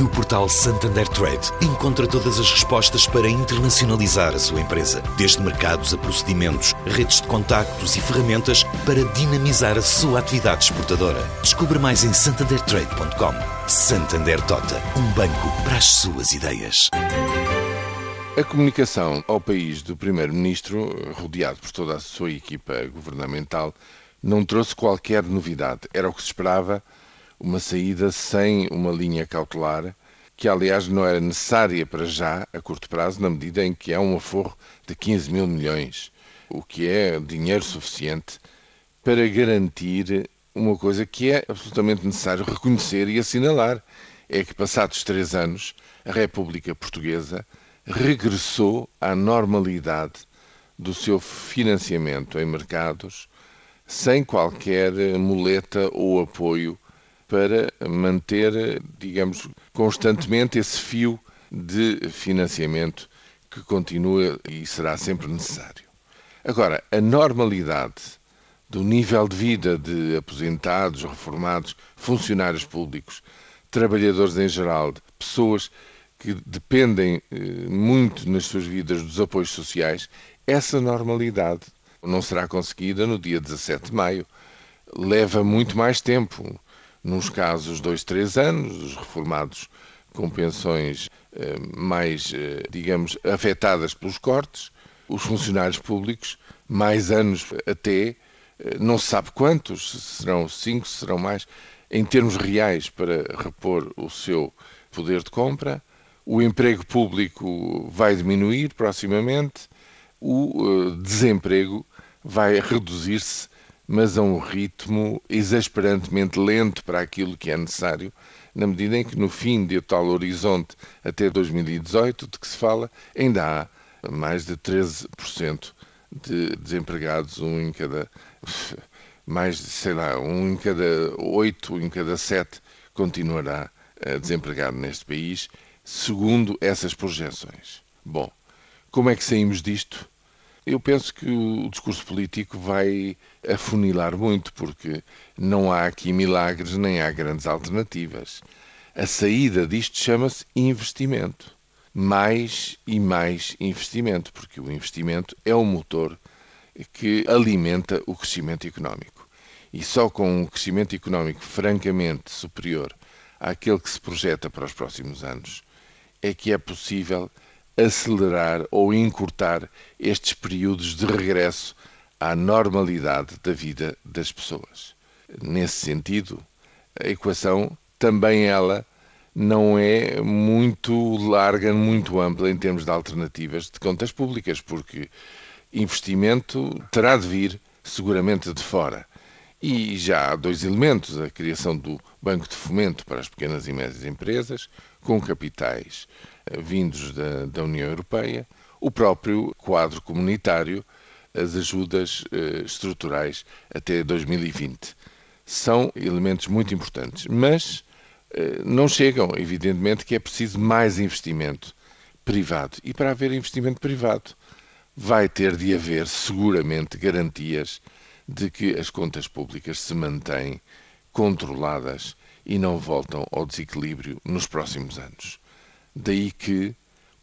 No portal Santander Trade, encontra todas as respostas para internacionalizar a sua empresa, desde mercados a procedimentos, redes de contactos e ferramentas para dinamizar a sua atividade exportadora. Descubra mais em santandertrade.com. Santander Tota, um banco para as suas ideias. A comunicação ao país do Primeiro-Ministro, rodeado por toda a sua equipa governamental, não trouxe qualquer novidade. Era o que se esperava uma saída sem uma linha cautelar, que aliás não era necessária para já, a curto prazo, na medida em que há um aforro de 15 mil milhões, o que é dinheiro suficiente para garantir uma coisa que é absolutamente necessário reconhecer e assinalar: é que, passados três anos, a República Portuguesa regressou à normalidade do seu financiamento em mercados, sem qualquer muleta ou apoio para manter, digamos, constantemente esse fio de financiamento que continua e será sempre necessário. Agora, a normalidade do nível de vida de aposentados, reformados, funcionários públicos, trabalhadores em geral, pessoas que dependem eh, muito nas suas vidas dos apoios sociais, essa normalidade não será conseguida no dia 17 de maio. Leva muito mais tempo nos casos, dois, três anos, os reformados com pensões eh, mais, eh, digamos, afetadas pelos cortes, os funcionários públicos, mais anos até, eh, não se sabe quantos, serão cinco, serão mais, em termos reais para repor o seu poder de compra. O emprego público vai diminuir proximamente, o desemprego vai reduzir-se mas a um ritmo exasperantemente lento para aquilo que é necessário, na medida em que no fim de tal horizonte até 2018, de que se fala, ainda há mais de 13% de desempregados, um em cada mais, sei lá, um em cada oito, um em cada sete continuará desempregado neste país, segundo essas projeções. Bom, como é que saímos disto? Eu penso que o discurso político vai afunilar muito, porque não há aqui milagres nem há grandes alternativas. A saída disto chama-se investimento. Mais e mais investimento, porque o investimento é o motor que alimenta o crescimento económico. E só com um crescimento económico francamente superior àquele que se projeta para os próximos anos é que é possível acelerar ou encurtar estes períodos de regresso à normalidade da vida das pessoas. Nesse sentido, a equação também ela não é muito larga, muito ampla em termos de alternativas de contas públicas, porque investimento terá de vir seguramente de fora. E já há dois elementos: a criação do Banco de Fomento para as Pequenas e Médias Empresas, com capitais eh, vindos da, da União Europeia, o próprio quadro comunitário, as ajudas eh, estruturais até 2020. São elementos muito importantes, mas eh, não chegam. Evidentemente que é preciso mais investimento privado. E para haver investimento privado, vai ter de haver seguramente garantias de que as contas públicas se mantêm controladas e não voltam ao desequilíbrio nos próximos anos. Daí que,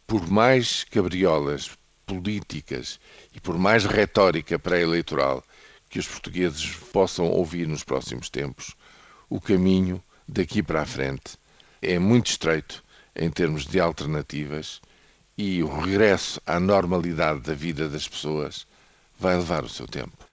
por mais cabriolas políticas e por mais retórica pré-eleitoral que os portugueses possam ouvir nos próximos tempos, o caminho daqui para a frente é muito estreito em termos de alternativas e o regresso à normalidade da vida das pessoas vai levar o seu tempo.